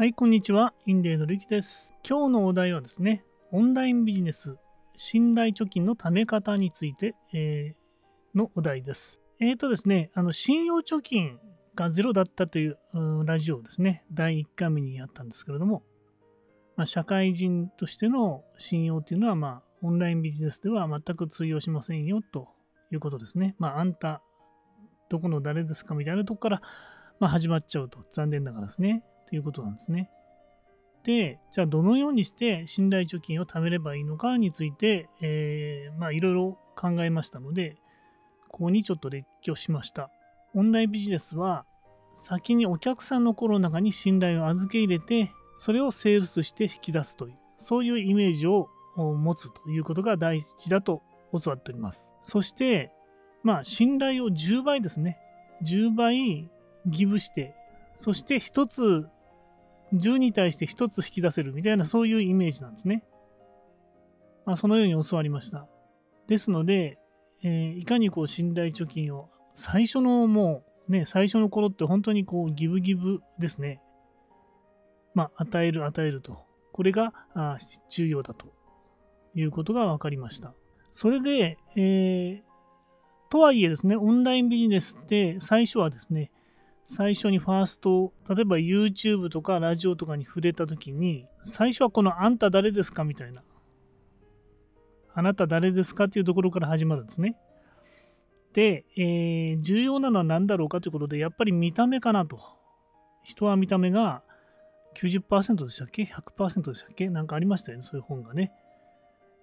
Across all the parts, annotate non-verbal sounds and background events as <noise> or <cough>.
はい、こんにちは。インデーのリキです。今日のお題はですね、オンラインビジネス、信頼貯金の貯め方について、えーのお題です。えーとですね、あの、信用貯金がゼロだったといううラジオですね、第1回目にやったんですけれども、まあ、社会人としての信用っていうのは、まあ、オンラインビジネスでは全く通用しませんよということですね。まあ、あんた、どこの誰ですかみたいなとこから、まあ、始まっちゃうと、残念ながらですね。ということなんですね。で、じゃあどのようにして信頼貯金を貯めればいいのかについて、えーまあいろいろ考えましたので、ここにちょっと列挙しました。オンラインビジネスは、先にお客さんの心の中に信頼を預け入れて、それをセールスして引き出すという、そういうイメージを持つということが大事だと教わっております。そして、まあ信頼を10倍ですね。10倍ギブして、そして1つ10に対して1つ引き出せるみたいなそういうイメージなんですね。まあ、そのように教わりました。ですので、えーいかにこう信頼貯金を最初のもうね、最初の頃って本当にこうギブギブですね。まあ、与える与えると。これがあ重要だということが分かりました。それで、えーとはいえですね、オンラインビジネスって最初はですね、最初にファースト、例えば YouTube とかラジオとかに触れたときに、最初はこのあんた誰ですかみたいな。あなた誰ですかっていうところから始まるんですね。で、えー重要なのは何だろうかということで、やっぱり見た目かなと。人は見た目が90%でしたっけ ?100% でしたっけ？なんかありましたよね、そういう本がね。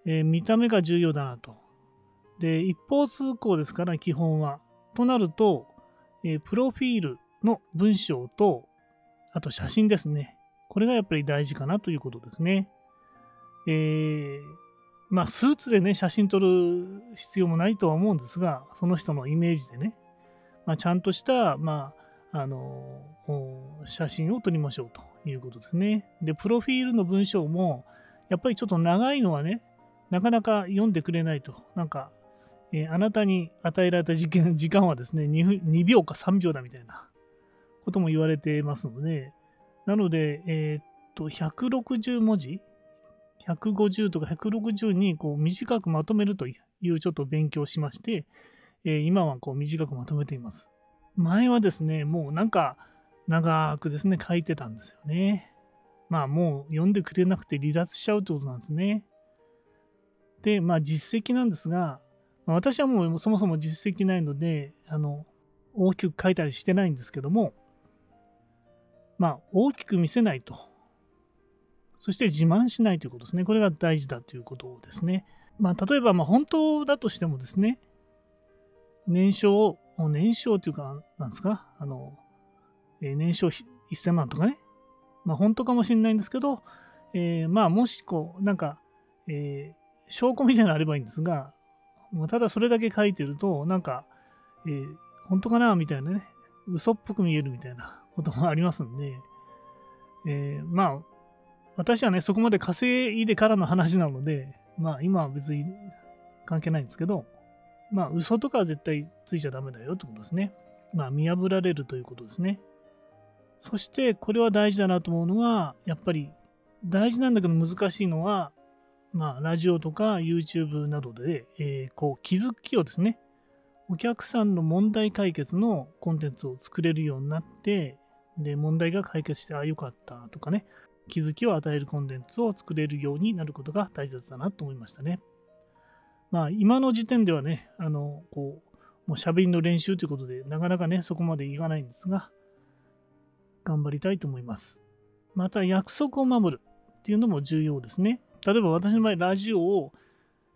えー見た目が重要だなと。で、一方通行ですから、基本は。となると、えープロフィールの文章と、あと写真ですね。これがやっぱり大事かなということですね。えーまあ、スーツでね、写真撮る必要もないとは思うんですが、その人のイメージでね、まあ、ちゃんとした、まあ、あの写真を撮りましょうということですね。で、プロフィールの文章も、やっぱりちょっと長いのはね、なかなか読んでくれないと。なんか、えーあなたに与えられた時間はですね2、2秒か3秒だみたいなことも言われてますので、なので、えーっと、160文字 ?150 とか160にこう短くまとめるというちょっと勉強しまして、えー今はこう短くまとめています。前はですね、もうなんか長くですね、書いてたんですよね。まあもう読んでくれなくて離脱しちゃうってことなんですね。で、まあ実績なんですが、私はもうそもそも実績ないので、あの、大きく書いたりしてないんですけども、まあ大きく見せないと。そして自慢しないということですね。これが大事だということですね。まあ例えば、ま本当だとしてもですね、年商、年商というか、なんですか、あの、えー年商1000万とかね、まあ本当かもしれないんですけど、えーまあもしこう、なんか、えー証拠みたいなのあればいいんですが、もうただそれだけ書いてると、なんか、えー本当かな？みたいなね、嘘っぽく見えるみたいなこともありますんで、えーまあ、私はね、そこまで稼いでからの話なので、まあ今は別に関係ないんですけど、まあ嘘とかは絶対ついちゃダメだよってことですね。まあ見破られるということですね。そしてこれは大事だなと思うのは、やっぱり大事なんだけど難しいのは、まあラジオとか YouTube などで、えーこう気づきをですね、お客さんの問題解決のコンテンツを作れるようになって、で、問題が解決して、ああ、よかったとかね、気づきを与えるコンテンツを作れるようになることが大切だなと思いましたね。まあ、今の時点ではね、あの、こう、もう喋りの練習ということで、なかなかね、そこまでいかないんですが、頑張りたいと思います。また、約束を守るっていうのも重要ですね。例えば私の場合、ラジオを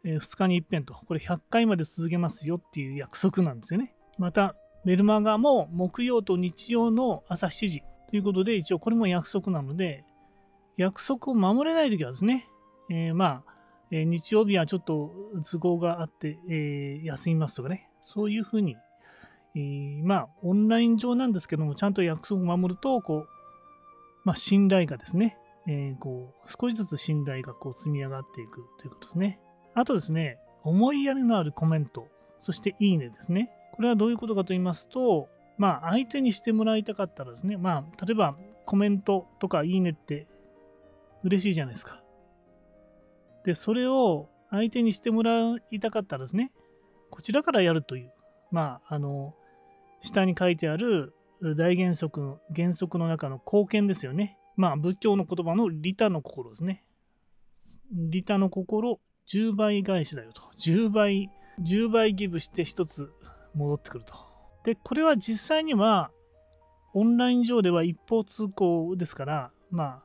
2日に一遍と、これ100回まで続けますよっていう約束なんですよね。また、メルマガも木曜と日曜の朝7時ということで、一応これも約束なので、約束を守れないときはですね、えーまあ、えー日曜日はちょっと都合があって、えー休みますとかね、そういうふうに、えーまあ、オンライン上なんですけども、ちゃんと約束を守ると、こう、まあ、信頼がですね、えーこう、少しずつ信頼がこう積み上がっていくということですね。あとですね、思いやりのあるコメント、そしていいねですね。これはどういうことかと言いますと、まあ、相手にしてもらいたかったらですね、まあ、例えば、コメントとかいいねって嬉しいじゃないですか。で、それを相手にしてもらいたかったらですね、こちらからやるという、まあ、あの、下に書いてある大原則の原則の中の貢献ですよね。まあ、仏教の言葉の利他の心ですね。利他の心、10倍返しだよと。10倍、10倍ギブして1つ戻ってくると。で、これは実際には、オンライン上では一方通行ですから、まあ、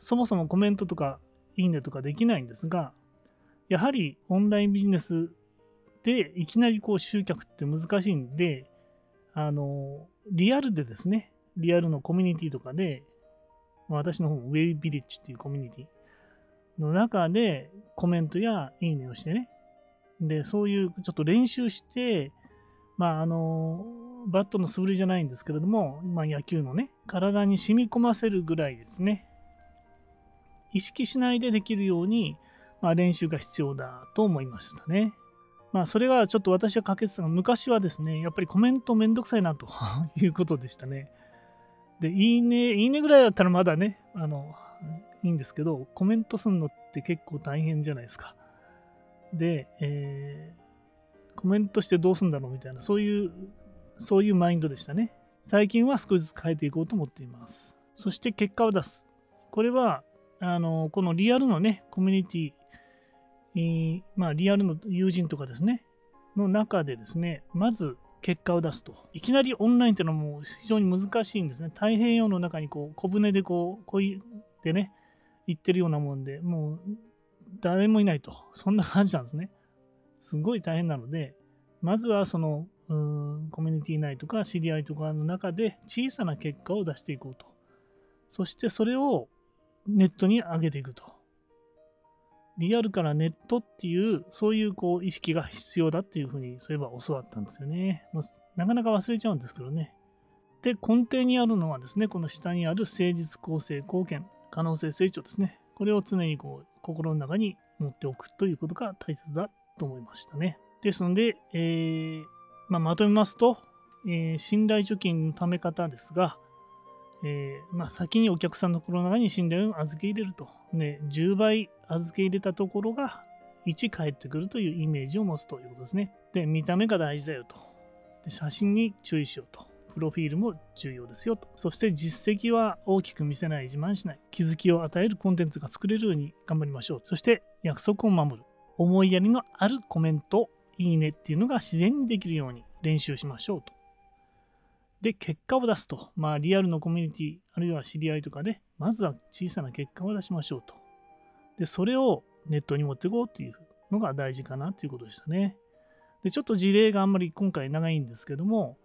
そもそもコメントとかいいねとかできないんですが、やはりオンラインビジネスでいきなりこう集客って難しいんで、あの、リアルでですね、リアルのコミュニティとかで、私の方、ウェイビリッジっていうコミュニティの中でコメントやいいねをしてね、で、そういうちょっと練習して、まあ、あの、バットの素振りじゃないんですけれども、まあ、野球のね、体に染み込ませるぐらいですね、意識しないでできるように、まあ、練習が必要だと思いましたね。まあ、それがちょっと私は欠けてたが、昔はですね、やっぱりコメントめんどくさいなと <laughs> いうことでしたね。で、いいね、いいねぐらいだったらまだね、あの、いいんですけど、コメントするのって結構大変じゃないですか。で、えー、コメントしてどうすんだろうみたいな、そういう、そういうマインドでしたね。最近は少しずつ変えていこうと思っています。そして結果を出す。これは、あの、このリアルのね、コミュニティ、えー、まあ、リアルの友人とかですね、の中でですね、まず結果を出すと。いきなりオンラインっていうのはもう非常に難しいんですね。太平洋の中にこう小舟でこう、こいでね、行ってるようなもんで、もう誰もいないと。そんな感じなんですね。すごい大変なので、まずはその、うんコミュニティ内とか知り合いとかの中で小さな結果を出していこうと。そしてそれをネットに上げていくと。リアルからネットっていう、そういうこう意識が必要だっていうふうに、そういえば教わったんですよね。もうなかなか忘れちゃうんですけどね。で、根底にあるのはですね、この下にある誠実公正貢献、可能性成長ですね。これを常にこう心の中に持っておくということが大切だと思いましたね。ですので、えーまあ、まとめますと、えー、信頼貯金のため方ですが、えー、まあ、先にお客さんの心の中に信頼を預け入れると。ね、10倍預け入れたところが1返ってくるというイメージを持つということですね。で、見た目が大事だよと。で写真に注意しようと。プロフィールも重要ですよと。そして実績は大きく見せない、自慢しない。気づきを与えるコンテンツが作れるように頑張りましょう。そして約束を守る。思いやりのあるコメント、いいねっていうのが自然にできるように練習しましょうと。で、結果を出すと。まあ、リアルのコミュニティ、あるいは知り合いとかで、まずは小さな結果を出しましょうと。で、それをネットに持っていこうっていうのが大事かなということでしたね。で、ちょっと事例があんまり今回長いんですけども、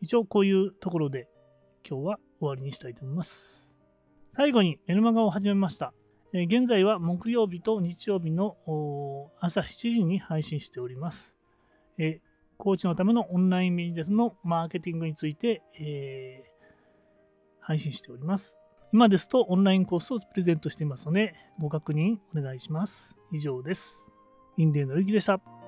一応こういうところで今日は終わりにしたいと思います。最後にメルマガを始めました。現在は木曜日と日曜日の朝7時に配信しております。えコーチのためのオンラインビジネスのマーケティングについて、えー、配信しております。今ですとオンラインコースをプレゼントしていますので、ご確認お願いします。以上です。インデーのゆきでした。